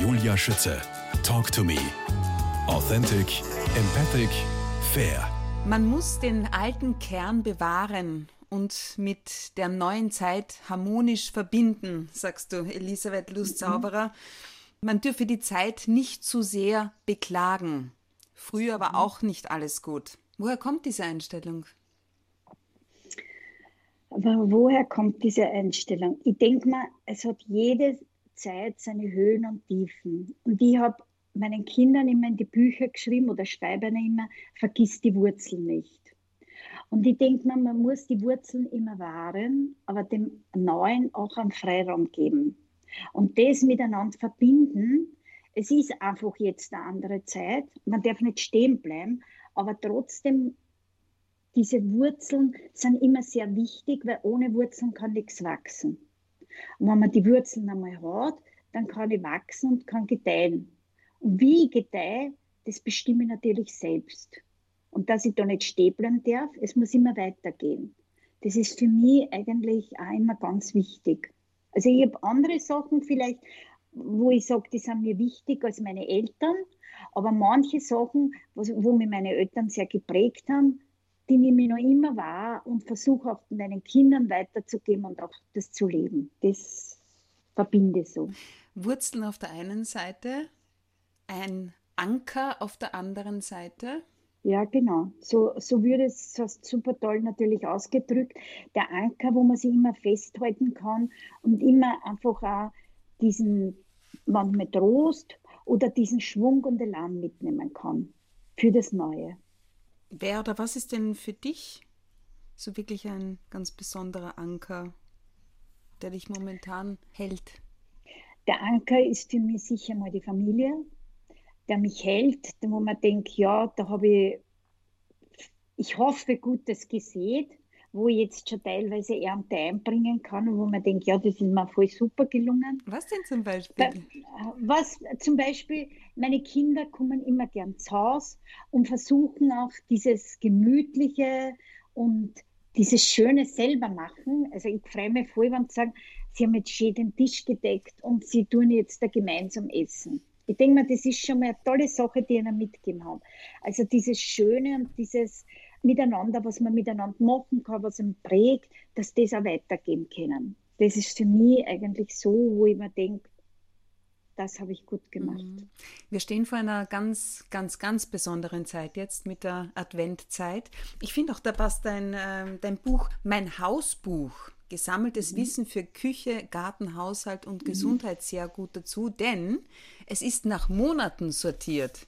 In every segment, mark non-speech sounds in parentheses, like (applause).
Julia Schütze. Talk to me. Authentic, empathic, fair. Man muss den alten Kern bewahren und mit der neuen Zeit harmonisch verbinden, sagst du, Elisabeth Lustzauberer. Man dürfe die Zeit nicht zu sehr beklagen. Früher war auch nicht alles gut. Woher kommt diese Einstellung? Aber woher kommt diese Einstellung? Ich denke mal, es hat jede Zeit seine Höhen und Tiefen. Und ich habe meinen Kindern immer in die Bücher geschrieben oder schreibe immer, vergiss die Wurzeln nicht. Und ich denke mal, man muss die Wurzeln immer wahren, aber dem Neuen auch einen Freiraum geben. Und das miteinander verbinden, es ist einfach jetzt eine andere Zeit. Man darf nicht stehen bleiben, aber trotzdem diese Wurzeln sind immer sehr wichtig, weil ohne Wurzeln kann nichts wachsen. Und wenn man die Wurzeln einmal hat, dann kann ich wachsen und kann gedeihen. Und wie ich gedeihe, das bestimme ich natürlich selbst. Und dass ich da nicht stehen bleiben darf, es muss immer weitergehen. Das ist für mich eigentlich auch immer ganz wichtig. Also ich habe andere Sachen vielleicht, wo ich sage, die sind mir wichtig als meine Eltern, aber manche Sachen, wo mich meine Eltern sehr geprägt haben, die nehme ich noch immer wahr und versuche auch meinen Kindern weiterzugeben und auch das zu leben. Das verbinde so. Wurzeln auf der einen Seite, ein Anker auf der anderen Seite. Ja, genau. So, so würde es so super toll natürlich ausgedrückt. Der Anker, wo man sich immer festhalten kann und immer einfach auch diesen manchmal Trost oder diesen Schwung und Elan mitnehmen kann für das Neue. Wer oder was ist denn für dich so wirklich ein ganz besonderer Anker, der dich momentan hält? Der Anker ist für mich sicher mal die Familie, der mich hält, wo man denkt, ja, da habe ich, ich hoffe, Gutes gesehen, wo ich jetzt schon teilweise Ernte einbringen kann und wo man denkt, ja, das ist mir voll super gelungen. Was denn zum Beispiel? Was zum Beispiel, meine Kinder kommen immer gern zu Haus und versuchen auch dieses Gemütliche und dieses Schöne selber machen. Also ich freue mich voll, wenn sie sagen, sie haben jetzt schön den Tisch gedeckt und sie tun jetzt da gemeinsam essen. Ich denke mal, das ist schon mal eine tolle Sache, die ihnen mitgegeben haben. Also dieses Schöne und dieses Miteinander, was man miteinander machen kann, was ihn prägt, dass das auch weitergeben können. Das ist für mich eigentlich so, wo ich mir denke, das habe ich gut gemacht. Mhm. Wir stehen vor einer ganz, ganz, ganz besonderen Zeit jetzt mit der Adventzeit. Ich finde auch, da passt dein, äh, dein Buch, mein Hausbuch, gesammeltes mhm. Wissen für Küche, Garten, Haushalt und mhm. Gesundheit sehr gut dazu, denn es ist nach Monaten sortiert.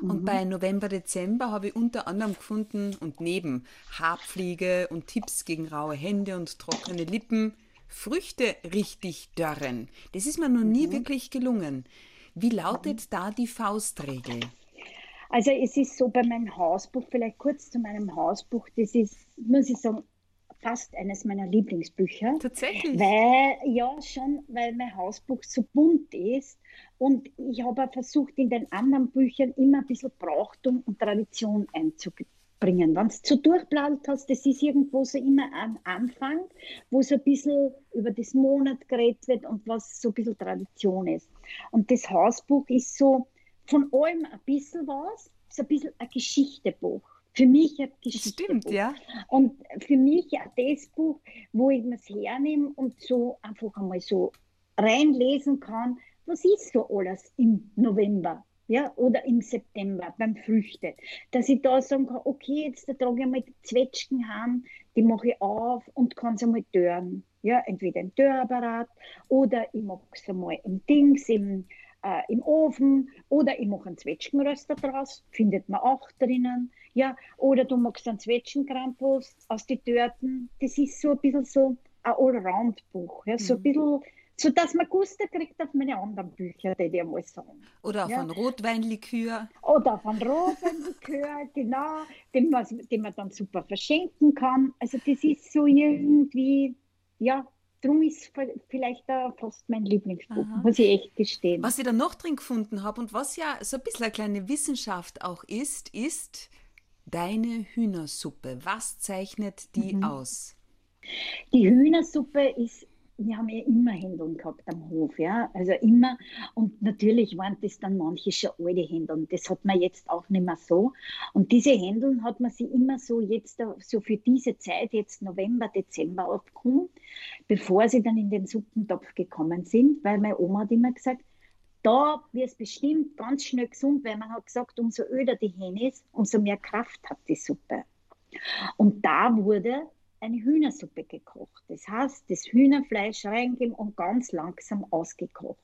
Und mhm. bei November, Dezember habe ich unter anderem gefunden und neben Haarpflege und Tipps gegen raue Hände und trockene Lippen Früchte richtig dörren. Das ist mir noch nie mhm. wirklich gelungen. Wie lautet mhm. da die Faustregel? Also es ist so bei meinem Hausbuch, vielleicht kurz zu meinem Hausbuch, das ist, muss ich sagen, fast eines meiner Lieblingsbücher. Tatsächlich? Weil, ja, schon, weil mein Hausbuch so bunt ist. Und ich habe versucht, in den anderen Büchern immer ein bisschen Brauchtum und Tradition einzubringen. Wenn du so durchblättert hast, das ist irgendwo so immer am Anfang, wo so ein bisschen über das Monat geredet wird und was so ein bisschen Tradition ist. Und das Hausbuch ist so von allem ein bisschen was, so ein bisschen ein Geschichtebuch. Für mich ein Geschichte. Stimmt, ja. Und für mich das Buch, wo ich mir es hernehme und so einfach einmal so reinlesen kann, was ist so alles im November ja, oder im September beim Früchte. Dass ich da sagen kann, okay, jetzt da trage ich mal die Zwetschgen heim, die mache ich auf und kann sie einmal dörren. Ja, entweder im Dörrapparat oder ich mache es einmal im Dings, im, äh, im Ofen oder ich mache einen Zwetschgenröster draus, findet man auch drinnen. Ja, oder du machst einen Zwetschgenkrampus aus den Törten. Das ist so ein bisschen so ein Allround-Buch. Ja, so ein mhm. bisschen, so dass man Guster kriegt auf meine anderen Bücher, die ich mal sagen. Oder ja. von Rotweinlikör. Oder von Rotweinlikör, (laughs) genau, den man, den man dann super verschenken kann. Also das ist so irgendwie, ja, Drum ist vielleicht da fast mein Lieblingsbuch, Aha. muss ich echt gestehen. Was ich da noch drin gefunden habe und was ja so ein bisschen eine kleine Wissenschaft auch ist, ist, Deine Hühnersuppe, was zeichnet die mhm. aus? Die Hühnersuppe ist wir haben ja immer Händeln gehabt am Hof, ja, also immer. Und natürlich waren das dann manche schon alte Händeln. Das hat man jetzt auch nicht mehr so. Und diese Händeln hat man sie immer so jetzt, so für diese Zeit, jetzt November, Dezember abgekommen, bevor sie dann in den Suppentopf gekommen sind, weil meine Oma hat immer gesagt, da wird es bestimmt ganz schnell gesund, weil man hat gesagt, umso öder die Hähne ist, umso mehr Kraft hat die Suppe. Und da wurde eine Hühnersuppe gekocht. Das heißt, das Hühnerfleisch reingeben und ganz langsam ausgekocht.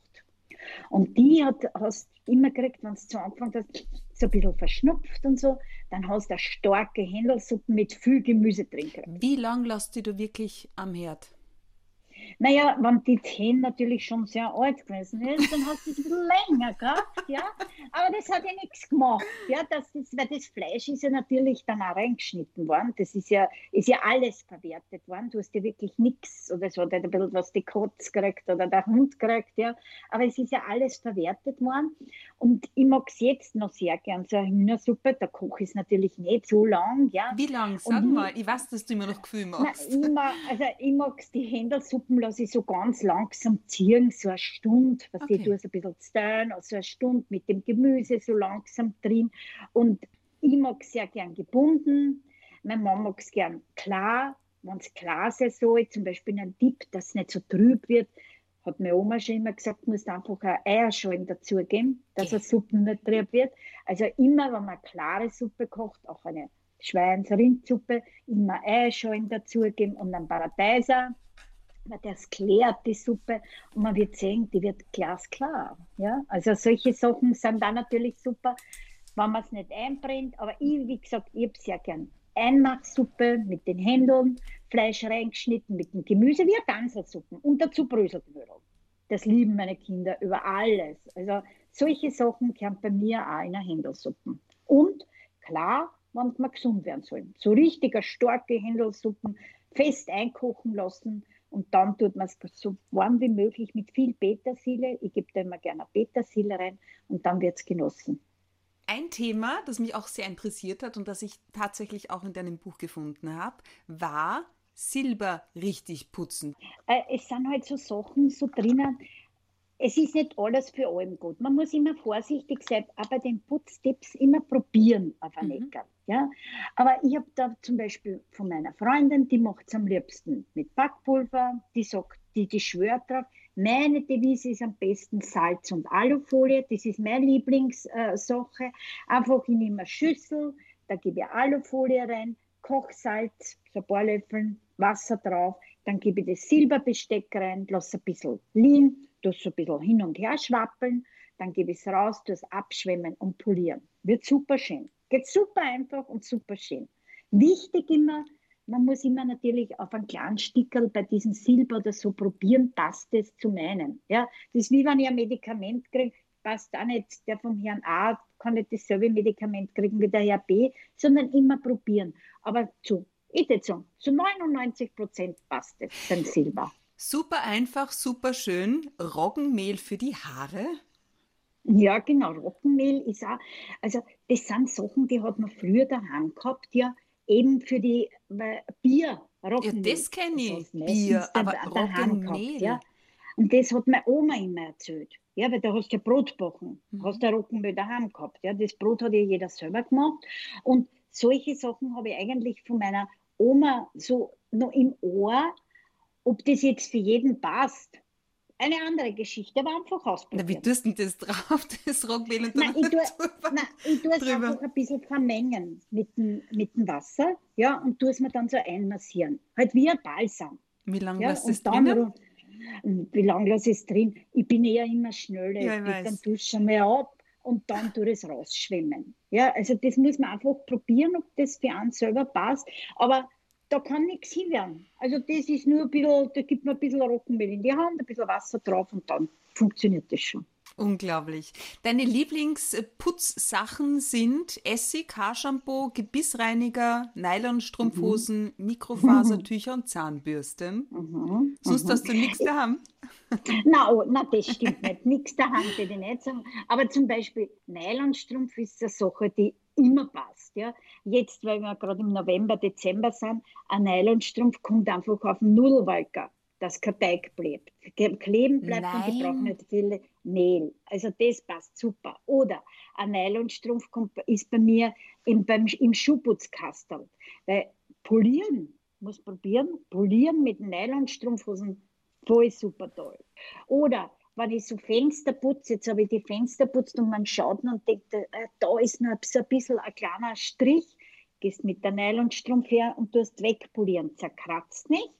Und die hat, hast immer gekriegt, wenn du zu Anfang hast, so ein bisschen verschnupft und so, dann hast du eine starke Händelsuppe mit viel Gemüse drin gekriegt. Wie lange lässt du wirklich am Herd? Naja, wenn die Zehen natürlich schon sehr alt gewesen ist, dann hast du es ein bisschen länger gehabt, ja. Aber das hat ja nichts gemacht, ja. Das ist, weil das Fleisch ist ja natürlich dann auch reingeschnitten worden. Das ist ja, ist ja alles verwertet worden. Du hast ja wirklich nichts oder so, ein bisschen was die Kotz kriegt oder der Hund kriegt, ja. Aber es ist ja alles verwertet worden. Und ich mag es jetzt noch sehr gern, so eine Hühnersuppe. Der Koch ist natürlich nicht so lang, ja. Wie lang? Sag Und mal, ich weiß, dass du immer noch Gefühl machst. Na, immer, also ich mag die Händelsuppen lasse ich so ganz langsam ziehen, so eine Stunde, was okay. ich tue, so ein bisschen stirren, also eine Stunde mit dem Gemüse so langsam drin. Und ich mag es sehr gern gebunden. Meine Mama mag es gern klar, wenn es klar sein soll, zum Beispiel ein Tipp, dass es nicht so trüb wird, hat meine Oma schon immer gesagt, du musst einfach ein Eierschalen dazugeben, dass eine Suppe nicht trüb wird. Also immer, wenn man eine klare Suppe kocht, auch eine Schweins-Rindsuppe, immer Eierschalen dazugeben und ein Paradeiser das klärt die Suppe und man wird sehen, die wird glasklar. Ja? Also solche Sachen sind da natürlich super, wenn man es nicht einbrennt. Aber ich, wie gesagt, ich habe sehr gern Einmachsuppe mit den Händen, Fleisch reingeschnitten mit dem Gemüse, wie eine Gansersuppe und dazu Bröselknödel. Das lieben meine Kinder über alles. Also solche Sachen kommen bei mir auch in einer Händelsuppe. Und klar, wenn man gesund werden soll. So richtige, starke Händelsuppen fest einkochen lassen und dann tut man es so warm wie möglich mit viel Petersilie. Ich gebe da immer gerne Petersilie rein und dann wird es genossen. Ein Thema, das mich auch sehr interessiert hat und das ich tatsächlich auch in deinem Buch gefunden habe, war Silber richtig putzen. Äh, es sind halt so Sachen so drinnen, es ist nicht alles für allem gut. Man muss immer vorsichtig sein, aber den Putztipps immer probieren auf ein mhm. Ja? Aber ich habe da zum Beispiel von meiner Freundin, die macht es am liebsten mit Backpulver, die sagt, die, die schwört drauf. Meine Devise ist am besten Salz und Alufolie, das ist meine Lieblingssache. Einfach ich nehme eine Schüssel, da gebe ich Alufolie rein, Kochsalz, so ein paar Löffel Wasser drauf, dann gebe ich das Silberbesteck rein, lasse ein bisschen liegen das so ein bisschen hin und her schwappeln, dann gebe ich es raus, es abschwemmen und polieren. Wird super schön. Geht super einfach und super schön. Wichtig immer, man muss immer natürlich auf einen kleinen Stickerl bei diesem Silber oder so probieren, passt es zu meinen. Ja, das ist wie wenn ich ein Medikament kriege, passt auch nicht der vom Herrn A, kann nicht dasselbe Medikament kriegen wie der Herr B, sondern immer probieren. Aber zu, ich würde sagen, zu 99 Prozent passt es beim Silber. Super einfach, super schön. Roggenmehl für die Haare? Ja, genau. Roggenmehl ist auch, also das sind Sachen, die hat man früher daheim gehabt, ja, eben für die Bier. Roggenmehl. Ja, das kenne ich. Bier, aber Roggenmehl. Gehabt, ja. Und das hat meine Oma immer erzählt. Ja, weil da hast du ja Brot gebacken, mhm. hast du Roggenmehl daheim gehabt. Ja, das Brot hat ja jeder selber gemacht. Und solche Sachen habe ich eigentlich von meiner Oma so noch im Ohr, ob das jetzt für jeden passt, eine andere Geschichte, aber einfach ausprobieren. Na, wie tust du das drauf, (laughs) das Rogmehl und dann nein, ich tue, ich es einfach ein bisschen vermengen mit dem, mit dem Wasser, ja, und tue es mir dann so einmassieren. Halt wie ein Balsam. Wie lange ja, lässt du es drin? Wie lange lasse ich es drin? Ich bin eher immer schneller. Ja, ich ich dann tue es schon mal ab und dann tue es rausschwimmen. Ja, also das muss man einfach probieren, ob das für einen selber passt. Aber da kann nichts hinwerden. Also das ist nur ein bisschen, da gibt man ein bisschen Roggenmehl in die Hand, ein bisschen Wasser drauf und dann funktioniert das schon. Unglaublich. Deine Lieblingsputzsachen sind Essig, Haarshampoo, Gebissreiniger, Nylonstrumpfhosen, mhm. Mikrofasertücher und Zahnbürsten. Mhm. Sonst mhm. hast du nichts daheim. (laughs) Nein, oh, na, das stimmt nicht. Nichts daheim würde ich nicht sagen. Aber zum Beispiel Nylonstrumpf ist eine Sache, die immer passt. Ja. Jetzt, weil wir gerade im November, Dezember sind, ein Nylonstrumpf kommt einfach auf den Nudelwalker. dass kein Teig bleibt. Kleben bleibt Nein. und ich brauche nicht viel Mehl. Also das passt super. Oder ein Nylonstrumpf ist bei mir im, beim, im Schuhputzkastel. Weil polieren, muss probieren, polieren mit Nylonstrumpfhosen, voll super toll. Oder wenn ich so Fenster putze, jetzt habe ich die Fenster putzt und man schaut und denkt, äh, da ist noch so ein bisschen ein kleiner Strich, gehst mit der Nylonstrumpf her und tust wegpolieren, zerkratzt nicht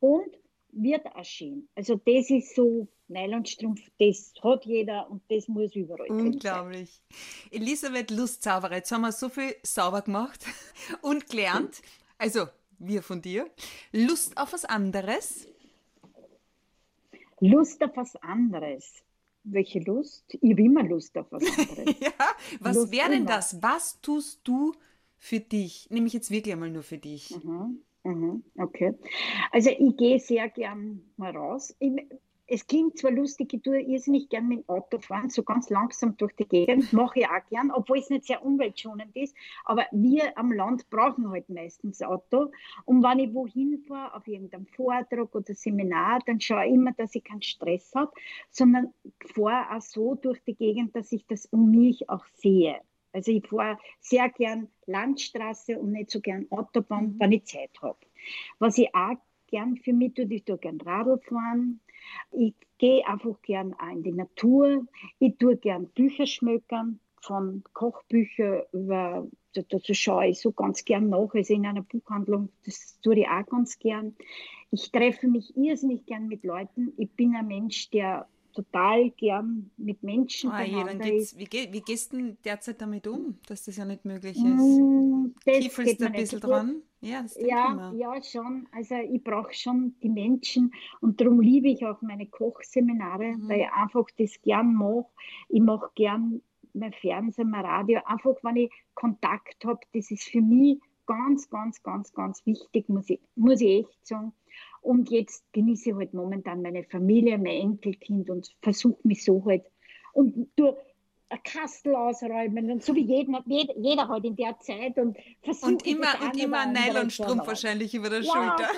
und wird erschienen. Also das ist so Nylonstrumpf, das hat jeder und das muss überall Unglaublich. Elisabeth Lustzauberer, jetzt haben wir so viel sauber gemacht (laughs) und gelernt. Also, wir von dir. Lust auf was anderes? Lust auf was anderes. Welche Lust? Ich habe immer Lust auf was anderes. (laughs) ja, was wäre denn das? Was tust du für dich? Nehme ich jetzt wirklich einmal nur für dich. Mhm, mhm, okay. Also ich gehe sehr gern mal raus. Ich, es klingt zwar lustig, ich tue irrsinnig gern mit dem Auto fahren, so ganz langsam durch die Gegend, mache ich auch gern, obwohl es nicht sehr umweltschonend ist, aber wir am Land brauchen halt meistens Auto und wenn ich wohin fahre, auf irgendeinem Vortrag oder Seminar, dann schaue ich immer, dass ich keinen Stress habe, sondern fahre auch so durch die Gegend, dass ich das um mich auch sehe. Also ich fahre sehr gern Landstraße und nicht so gern Autobahn, mhm. wenn ich Zeit habe. Was ich auch gern für mich tue, ich tue gern Radl fahren, ich gehe einfach gern in die Natur. Ich tue gern Bücher schmökern, von Kochbüchern über, dazu schaue ich so ganz gern nach, also in einer Buchhandlung, das tue ich auch ganz gern. Ich treffe mich irrsinnig gern mit Leuten. Ich bin ein Mensch, der total gern mit Menschen ah, ist. Wie, geh, wie gehst du derzeit damit um, dass das ja nicht möglich ist? Mm, Kiefelst du ein bisschen dran? Ja, ja, ja, schon. Also ich brauche schon die Menschen und darum liebe ich auch meine Kochseminare, mhm. weil ich einfach das gern mache. Ich mache gern mein Fernsehen, mein Radio, einfach wenn ich Kontakt habe, das ist für mich ganz, ganz, ganz, ganz wichtig, muss ich, muss ich echt sagen. Und jetzt genieße ich halt momentan meine Familie, mein Enkelkind und versuche mich so halt und durch Kastel ausräumen und so wie jeder, jeder, jeder halt in der Zeit und versucht und immer und immer Nylonstrumpf wahrscheinlich über der ja, Schulter.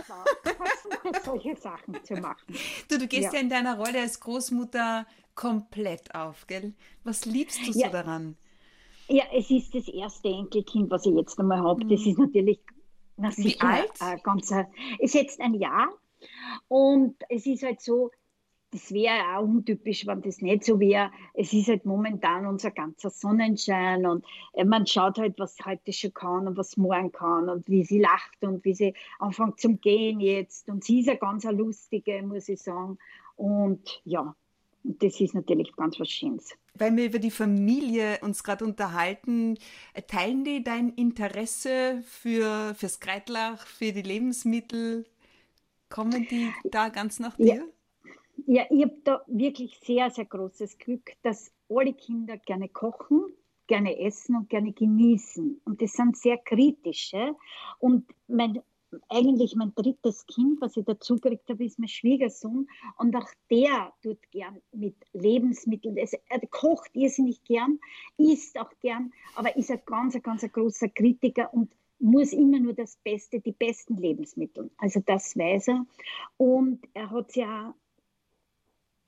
Genau. Versuche solche Sachen zu machen. Du, du gehst ja. ja in deiner Rolle als Großmutter komplett auf, gell? Was liebst du so ja. daran? Ja, es ist das erste Enkelkind, was ich jetzt einmal habe. Das mhm. ist natürlich na, sicher, Wie alt? Ein ganzer, ist jetzt ein Jahr und es ist halt so, das wäre auch untypisch, wenn das nicht so wäre. Es ist halt momentan unser ganzer Sonnenschein und äh, man schaut halt, was heute schon kann und was morgen kann und wie sie lacht und wie sie anfängt zum Gehen jetzt. Und sie ist eine ganz eine lustige, muss ich sagen. Und ja, das ist natürlich ganz was Schönes. Weil wir über die Familie uns gerade unterhalten, teilen die dein Interesse für, fürs Kreitlach, für die Lebensmittel? Kommen die da ganz nach dir? Ja. Ja, ich habe da wirklich sehr, sehr großes Glück, dass alle Kinder gerne kochen, gerne essen und gerne genießen. Und das sind sehr kritische. Und mein, eigentlich mein drittes Kind, was ich dazu gekriegt habe, ist mein Schwiegersohn. Und auch der tut gern mit Lebensmitteln. Er kocht irrsinnig gern, isst auch gern, aber ist ein ganz, ganz großer Kritiker und muss immer nur das Beste, die besten Lebensmittel. Also das weiß er. Und er hat ja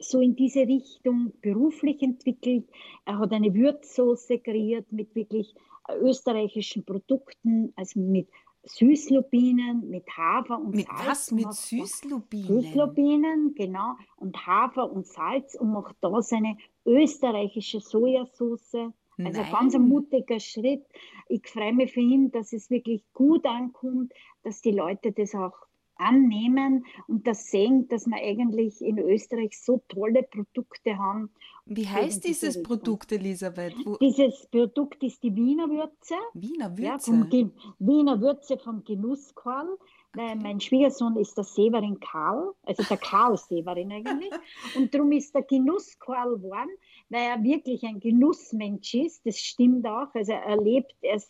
so in diese Richtung beruflich entwickelt. Er hat eine Würzsoße kreiert mit wirklich österreichischen Produkten, also mit Süßlubinen, mit Hafer und mit Salz. Was? Mit Süßlubinen? Süßlubinen, genau. Und Hafer und Salz und macht da seine österreichische Sojasauce. Also Nein. ganz ein mutiger Schritt. Ich freue mich für ihn, dass es wirklich gut ankommt, dass die Leute das auch annehmen und das sehen, dass wir eigentlich in Österreich so tolle Produkte haben. Wie heißt dieses Richtung. Produkt, Elisabeth? Wo dieses Produkt ist die Wiener Würze. Wiener Würze? Ja, Wiener Würze vom Genusskorn. Weil mein Schwiegersohn ist der Severin Karl, also der Karl Severin eigentlich. (laughs) Und darum ist der Genusskarl geworden, weil er wirklich ein Genussmensch ist. Das stimmt auch. Also er lebt, er,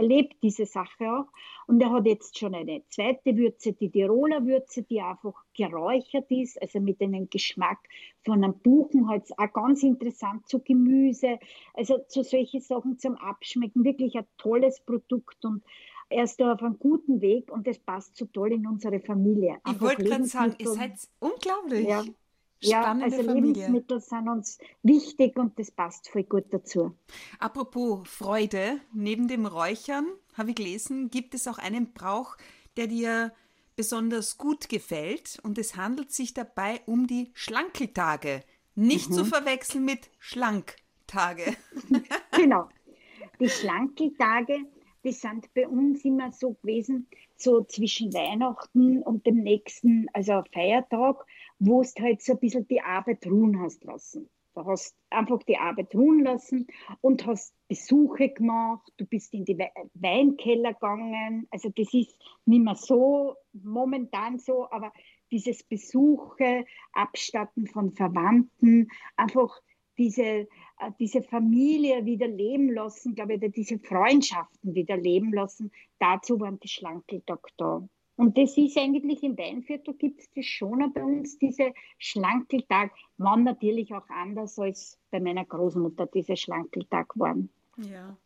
lebt diese Sache auch. Und er hat jetzt schon eine zweite Würze, die Tiroler Würze, die einfach geräuchert ist, also mit einem Geschmack von einem Buchenholz, auch ganz interessant zu Gemüse, also zu solchen Sachen zum Abschmecken. Wirklich ein tolles Produkt und er ist da auf einem guten Weg und das passt so toll in unsere Familie. Ich wollte gerade sagen, ihr seid unglaublich. Ja. Spannende ja, also Familie. Lebensmittel sind uns wichtig und das passt voll gut dazu. Apropos Freude, neben dem Räuchern, habe ich gelesen, gibt es auch einen Brauch, der dir besonders gut gefällt und es handelt sich dabei um die Schlankeltage. Nicht mhm. zu verwechseln mit Schlanktage. (laughs) genau. Die Schlankeltage, die sind bei uns immer so gewesen, so zwischen Weihnachten und dem nächsten, also Feiertag, wo du halt so ein bisschen die Arbeit ruhen hast lassen. Du hast einfach die Arbeit ruhen lassen und hast Besuche gemacht, du bist in die Weinkeller gegangen. Also das ist nicht mehr so momentan so, aber dieses Besuche, Abstatten von Verwandten, einfach diese, äh, diese Familie wieder leben lassen, glaube ich, diese Freundschaften wieder leben lassen, dazu waren die Schlankeltag da. Und das ist eigentlich im Weinviertel gibt es das schon bei uns, diese Schlankeltag, waren natürlich auch anders als bei meiner Großmutter diese Schlankeltag waren. Ja.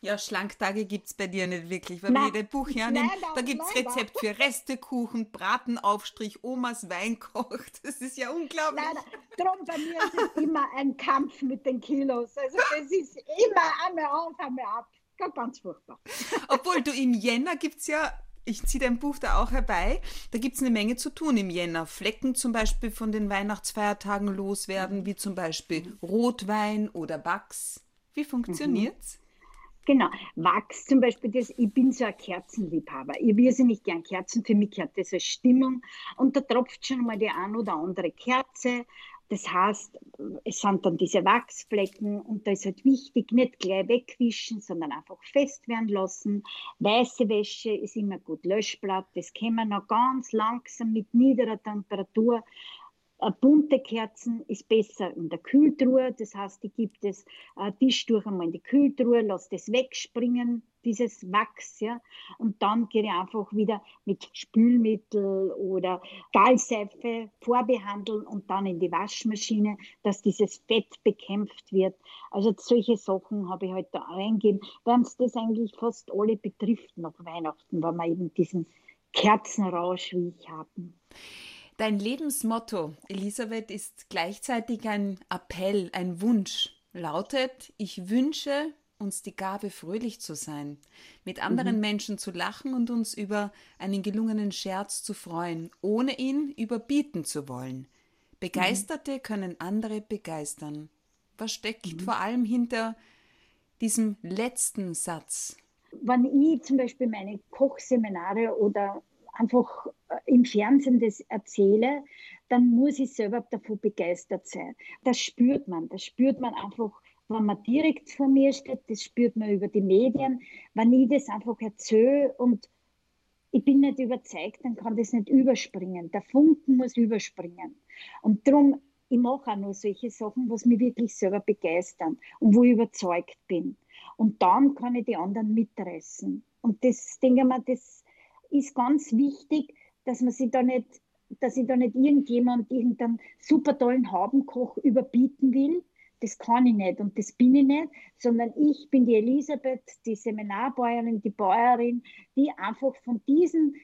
Ja, Schlanktage gibt es bei dir nicht wirklich. Wenn man ein Buch hernimmt, da gibt es Rezept für Restekuchen, Bratenaufstrich, Omas Wein kocht. (laughs) Das ist ja unglaublich. Nein, Darum bei mir ist es immer ein Kampf mit den Kilos. Also das ist immer einmal auf, einmal ab. Ganz furchtbar. Obwohl du im Jänner gibt es ja ich ziehe dein Buch da auch herbei. Da gibt es eine Menge zu tun im Jänner. Flecken zum Beispiel von den Weihnachtsfeiertagen loswerden, wie zum Beispiel Rotwein oder Wachs. Wie funktioniert's? Mhm. Genau, Wachs zum Beispiel, das, ich bin so ein Kerzenliebhaber. Ich nicht gern Kerzen, für mich gehört das als Stimmung. Und da tropft schon mal die ein oder andere Kerze. Das heißt, es sind dann diese Wachsflecken und da ist halt wichtig, nicht gleich wegwischen, sondern einfach fest werden lassen. Weiße Wäsche ist immer gut Löschblatt, das können wir noch ganz langsam mit niederer Temperatur bunte Kerzen ist besser in der Kühltruhe, das heißt, die gibt es äh, Tischtuch einmal in die Kühltruhe, lass das wegspringen, dieses Wachs, ja, und dann gehe ich einfach wieder mit Spülmittel oder Gallseife vorbehandeln und dann in die Waschmaschine, dass dieses Fett bekämpft wird. Also solche Sachen habe ich heute halt da reingegeben, weil es das eigentlich fast alle betrifft nach Weihnachten, weil wir eben diesen Kerzenrausch wie ich haben. Dein Lebensmotto, Elisabeth, ist gleichzeitig ein Appell, ein Wunsch. Lautet, ich wünsche uns die Gabe, fröhlich zu sein, mit anderen mhm. Menschen zu lachen und uns über einen gelungenen Scherz zu freuen, ohne ihn überbieten zu wollen. Begeisterte mhm. können andere begeistern. Was steckt mhm. vor allem hinter diesem letzten Satz? Wenn ich zum Beispiel meine Kochseminare oder einfach äh, im Fernsehen das erzähle, dann muss ich selber davon begeistert sein. Das spürt man, das spürt man einfach, wenn man direkt vor mir steht, das spürt man über die Medien. Wenn ich das einfach erzähle und ich bin nicht überzeugt, dann kann das nicht überspringen. Der Funken muss überspringen. Und darum, ich mache auch nur solche Sachen, was mich wirklich selber begeistern und wo ich überzeugt bin. Und dann kann ich die anderen mitreißen. Und das, denke ich mal, das ist ganz wichtig, dass man sich da nicht, dass ich da nicht irgendjemand irgendeinen super tollen Habenkoch überbieten will. Das kann ich nicht und das bin ich nicht, sondern ich bin die Elisabeth, die Seminarbäuerin, die Bäuerin, die einfach von diesen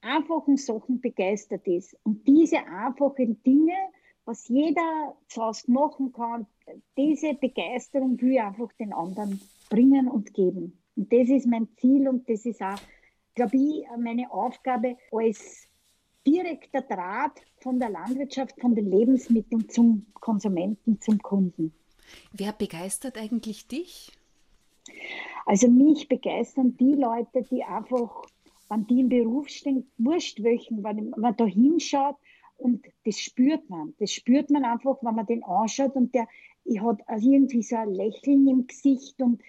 einfachen Sachen begeistert ist. Und diese einfachen Dinge, was jeder zuerst machen kann, diese Begeisterung will ich einfach den anderen bringen und geben. Und das ist mein Ziel und das ist auch glaube ich, meine Aufgabe als direkter Draht von der Landwirtschaft, von den Lebensmitteln zum Konsumenten, zum Kunden. Wer begeistert eigentlich dich? Also mich begeistern die Leute, die einfach, wenn die im Beruf stehen, wurscht welchen, wenn man da hinschaut und das spürt man. Das spürt man einfach, wenn man den anschaut und der hat irgendwie so ein Lächeln im Gesicht und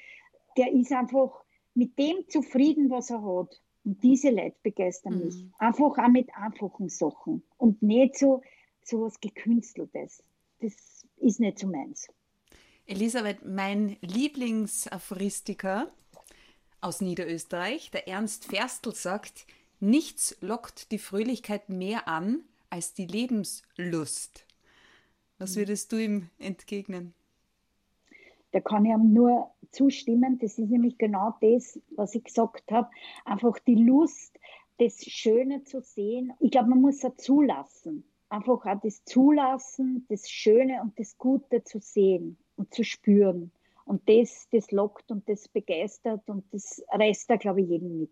der ist einfach mit dem zufrieden, was er hat. Und diese Leute begeistern mhm. mich. Einfach auch mit einfachen Sachen und nicht so, so was Gekünsteltes. Das ist nicht so meins. Elisabeth, mein Lieblingsaphoristiker aus Niederösterreich, der Ernst Ferstl, sagt, nichts lockt die Fröhlichkeit mehr an als die Lebenslust. Was mhm. würdest du ihm entgegnen? Da kann ich ihm nur zustimmen. Das ist nämlich genau das, was ich gesagt habe. Einfach die Lust, das Schöne zu sehen. Ich glaube, man muss es zulassen. Einfach auch das Zulassen, das Schöne und das Gute zu sehen und zu spüren. Und das, das lockt und das begeistert und das reißt da, glaube ich, jeden mit.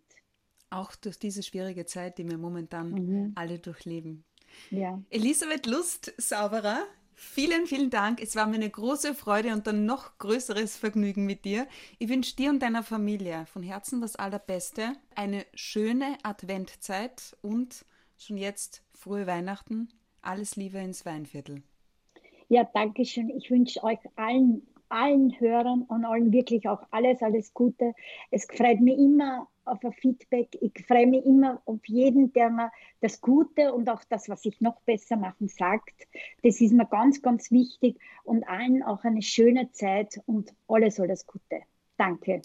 Auch durch diese schwierige Zeit, die wir momentan mhm. alle durchleben. Ja. Elisabeth Lust, Sauberer, Vielen, vielen Dank. Es war mir eine große Freude und ein noch größeres Vergnügen mit dir. Ich wünsche dir und deiner Familie von Herzen das Allerbeste, eine schöne Adventzeit und schon jetzt frohe Weihnachten. Alles Liebe ins Weinviertel. Ja, danke schön. Ich wünsche euch allen, allen Hörern und allen wirklich auch alles, alles Gute. Es freut mich immer, auf ein Feedback. Ich freue mich immer auf jeden, der mir das Gute und auch das, was ich noch besser machen, sagt. Das ist mir ganz, ganz wichtig und allen auch eine schöne Zeit und alles, alles Gute. Danke.